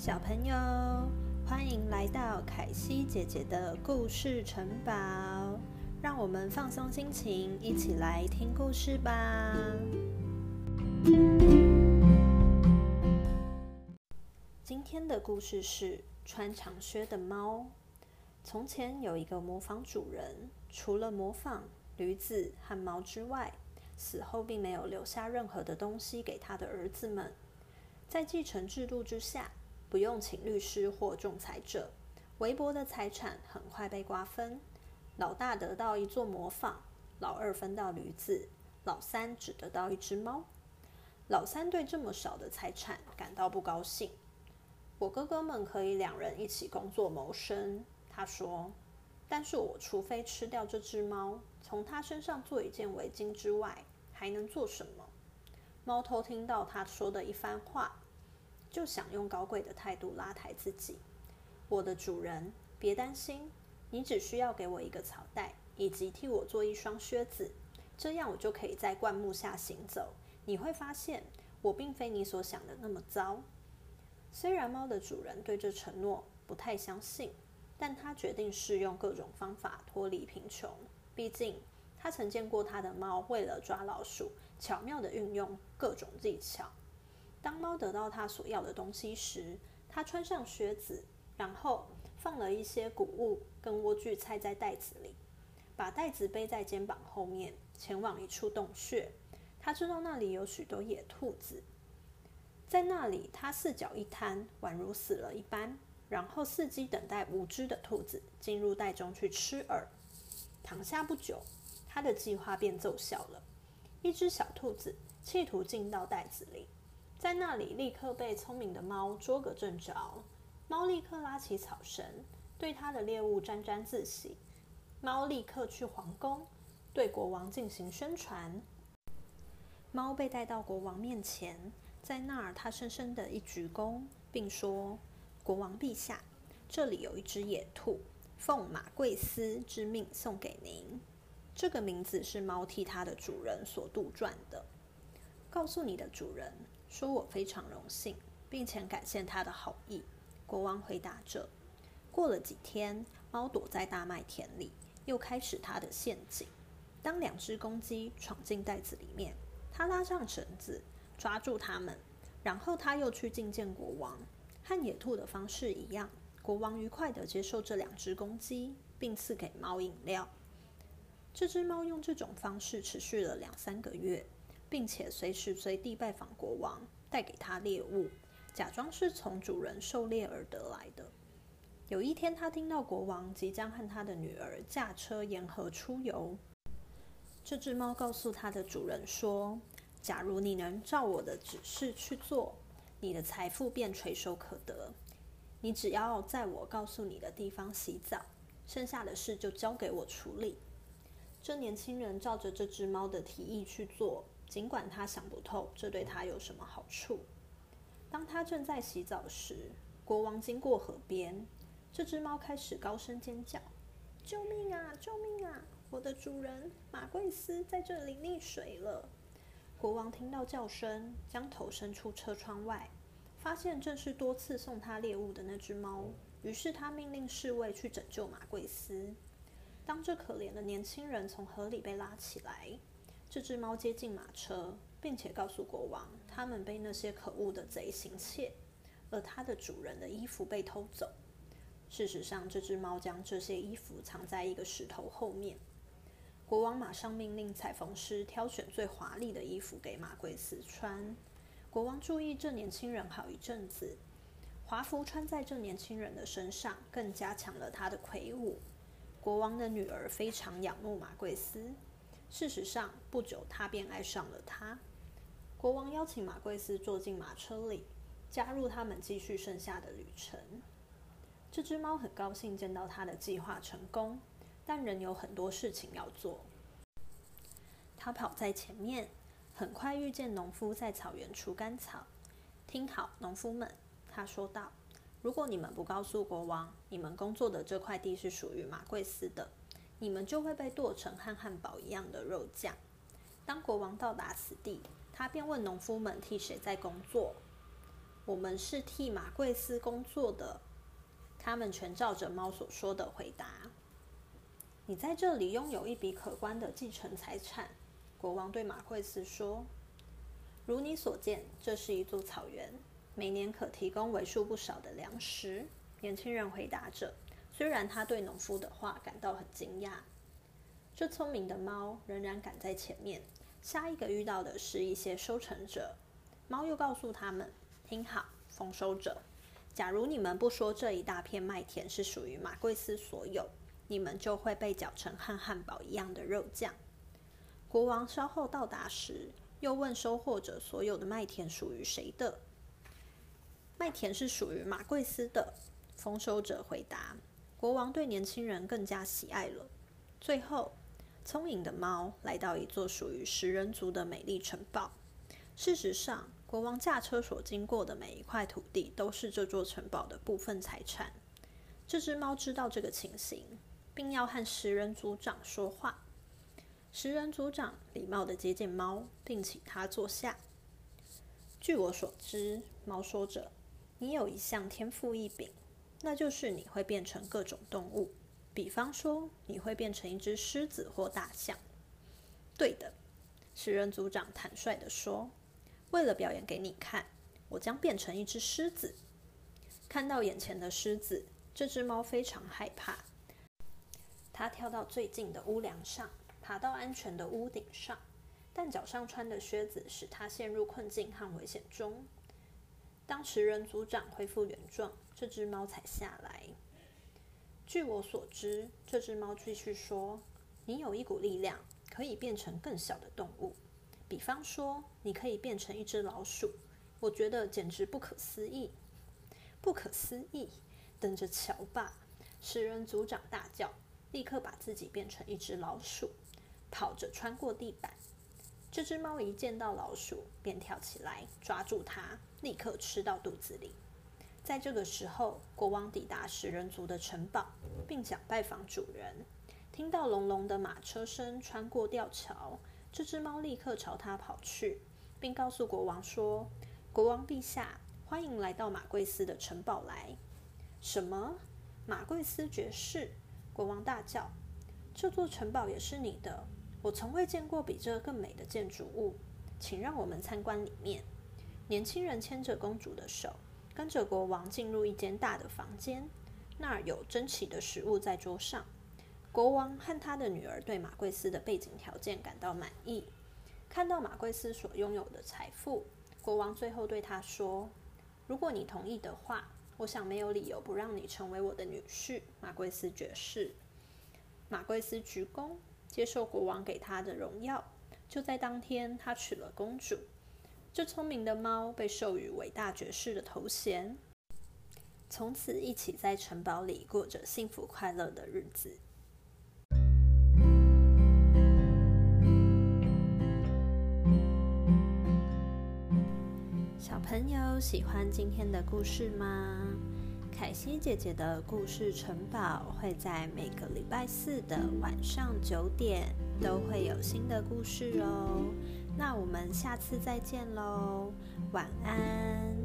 小朋友，欢迎来到凯西姐姐的故事城堡，让我们放松心情，一起来听故事吧。今天的故事是穿长靴的猫。从前有一个模仿主人，除了模仿驴子和猫之外，死后并没有留下任何的东西给他的儿子们。在继承制度之下，不用请律师或仲裁者，微薄的财产很快被瓜分。老大得到一座磨坊，老二分到驴子，老三只得到一只猫。老三对这么少的财产感到不高兴。我哥哥们可以两人一起工作谋生，他说。但是我除非吃掉这只猫，从它身上做一件围巾之外，还能做什么？猫偷听到他说的一番话。就想用高贵的态度拉抬自己。我的主人，别担心，你只需要给我一个草袋，以及替我做一双靴子，这样我就可以在灌木下行走。你会发现，我并非你所想的那么糟。虽然猫的主人对这承诺不太相信，但他决定试用各种方法脱离贫穷。毕竟，他曾见过他的猫为了抓老鼠，巧妙地运用各种技巧。当猫得到它所要的东西时，它穿上靴子，然后放了一些谷物跟莴苣菜在袋子里，把袋子背在肩膀后面，前往一处洞穴。他知道那里有许多野兔子，在那里，他四脚一摊，宛如死了一般，然后伺机等待无知的兔子进入袋中去吃饵。躺下不久，他的计划便奏效了。一只小兔子企图进到袋子里。在那里，立刻被聪明的猫捉个正着。猫立刻拉起草绳，对它的猎物沾沾自喜。猫立刻去皇宫，对国王进行宣传。猫被带到国王面前，在那儿，他深深的一鞠躬，并说：“国王陛下，这里有一只野兔，奉马贵斯之命送给您。这个名字是猫替它的主人所杜撰的。告诉你的主人。”说我非常荣幸，并且感谢他的好意。国王回答着。过了几天，猫躲在大麦田里，又开始它的陷阱。当两只公鸡闯进袋子里面，它拉上绳子抓住它们，然后它又去觐见国王。和野兔的方式一样，国王愉快地接受这两只公鸡，并赐给猫饮料。这只猫用这种方式持续了两三个月。并且随时随地拜访国王，带给他猎物，假装是从主人狩猎而得来的。有一天，他听到国王即将和他的女儿驾车沿河出游。这只猫告诉它的主人说：“假如你能照我的指示去做，你的财富便垂手可得。你只要在我告诉你的地方洗澡，剩下的事就交给我处理。”这年轻人照着这只猫的提议去做。尽管他想不透这对他有什么好处。当他正在洗澡时，国王经过河边，这只猫开始高声尖叫：“救命啊！救命啊！我的主人马贵斯在这里溺水了！”国王听到叫声，将头伸出车窗外，发现正是多次送他猎物的那只猫。于是他命令侍卫去拯救马贵斯。当这可怜的年轻人从河里被拉起来。这只猫接近马车，并且告诉国王，他们被那些可恶的贼行窃，而它的主人的衣服被偷走。事实上，这只猫将这些衣服藏在一个石头后面。国王马上命令裁缝师挑选最华丽的衣服给马贵斯穿。国王注意这年轻人好一阵子，华服穿在这年轻人的身上，更加强了他的魁梧。国王的女儿非常仰慕马贵斯。事实上，不久他便爱上了他。国王邀请马贵斯坐进马车里，加入他们继续剩下的旅程。这只猫很高兴见到他的计划成功，但仍有很多事情要做。他跑在前面，很快遇见农夫在草原除干草。听好，农夫们，他说道：“如果你们不告诉国王，你们工作的这块地是属于马贵斯的。”你们就会被剁成和汉堡一样的肉酱。当国王到达此地，他便问农夫们替谁在工作。我们是替马贵斯工作的。”他们全照着猫所说的回答。你在这里拥有一笔可观的继承财产，国王对马贵斯说：“如你所见，这是一座草原，每年可提供为数不少的粮食。”年轻人回答着，虽然他对农夫的话感到很惊讶。这聪明的猫仍然赶在前面。下一个遇到的是一些收成者。猫又告诉他们：“听好，丰收者，假如你们不说这一大片麦田是属于马贵斯所有，你们就会被搅成和汉堡一样的肉酱。”国王稍后到达时，又问收获者：“所有的麦田属于谁的？”“麦田是属于马贵斯的。”丰收者回答。国王对年轻人更加喜爱了。最后。聪颖的猫来到一座属于食人族的美丽城堡。事实上，国王驾车所经过的每一块土地都是这座城堡的部分财产。这只猫知道这个情形，并要和食人族长说话。食人族长礼貌地接见猫，并请它坐下。据我所知，猫说着，你有一项天赋异禀，那就是你会变成各种动物。比方说，你会变成一只狮子或大象。对的，食人族长坦率地说：“为了表演给你看，我将变成一只狮子。”看到眼前的狮子，这只猫非常害怕。它跳到最近的屋梁上，爬到安全的屋顶上，但脚上穿的靴子使它陷入困境和危险中。当食人族长恢复原状，这只猫才下来。据我所知，这只猫继续说：“你有一股力量，可以变成更小的动物。比方说，你可以变成一只老鼠。我觉得简直不可思议！不可思议！等着瞧吧！”食人族长大叫，立刻把自己变成一只老鼠，跑着穿过地板。这只猫一见到老鼠，便跳起来抓住它，立刻吃到肚子里。在这个时候，国王抵达食人族的城堡，并想拜访主人。听到隆隆的马车声穿过吊桥，这只猫立刻朝他跑去，并告诉国王说：“国王陛下，欢迎来到马贵斯的城堡来。”什么？马贵斯爵士？国王大叫：“这座城堡也是你的？我从未见过比这更美的建筑物，请让我们参观里面。”年轻人牵着公主的手。跟着国王进入一间大的房间，那儿有珍奇的食物在桌上。国王和他的女儿对马贵斯的背景条件感到满意。看到马贵斯所拥有的财富，国王最后对他说：“如果你同意的话，我想没有理由不让你成为我的女婿，马贵斯爵士。”马贵斯鞠躬，接受国王给他的荣耀。就在当天，他娶了公主。这聪明的猫被授予伟大爵士的头衔，从此一起在城堡里过着幸福快乐的日子。小朋友喜欢今天的故事吗？凯西姐姐的故事城堡会在每个礼拜四的晚上九点都会有新的故事哦。那我们下次再见喽，晚安。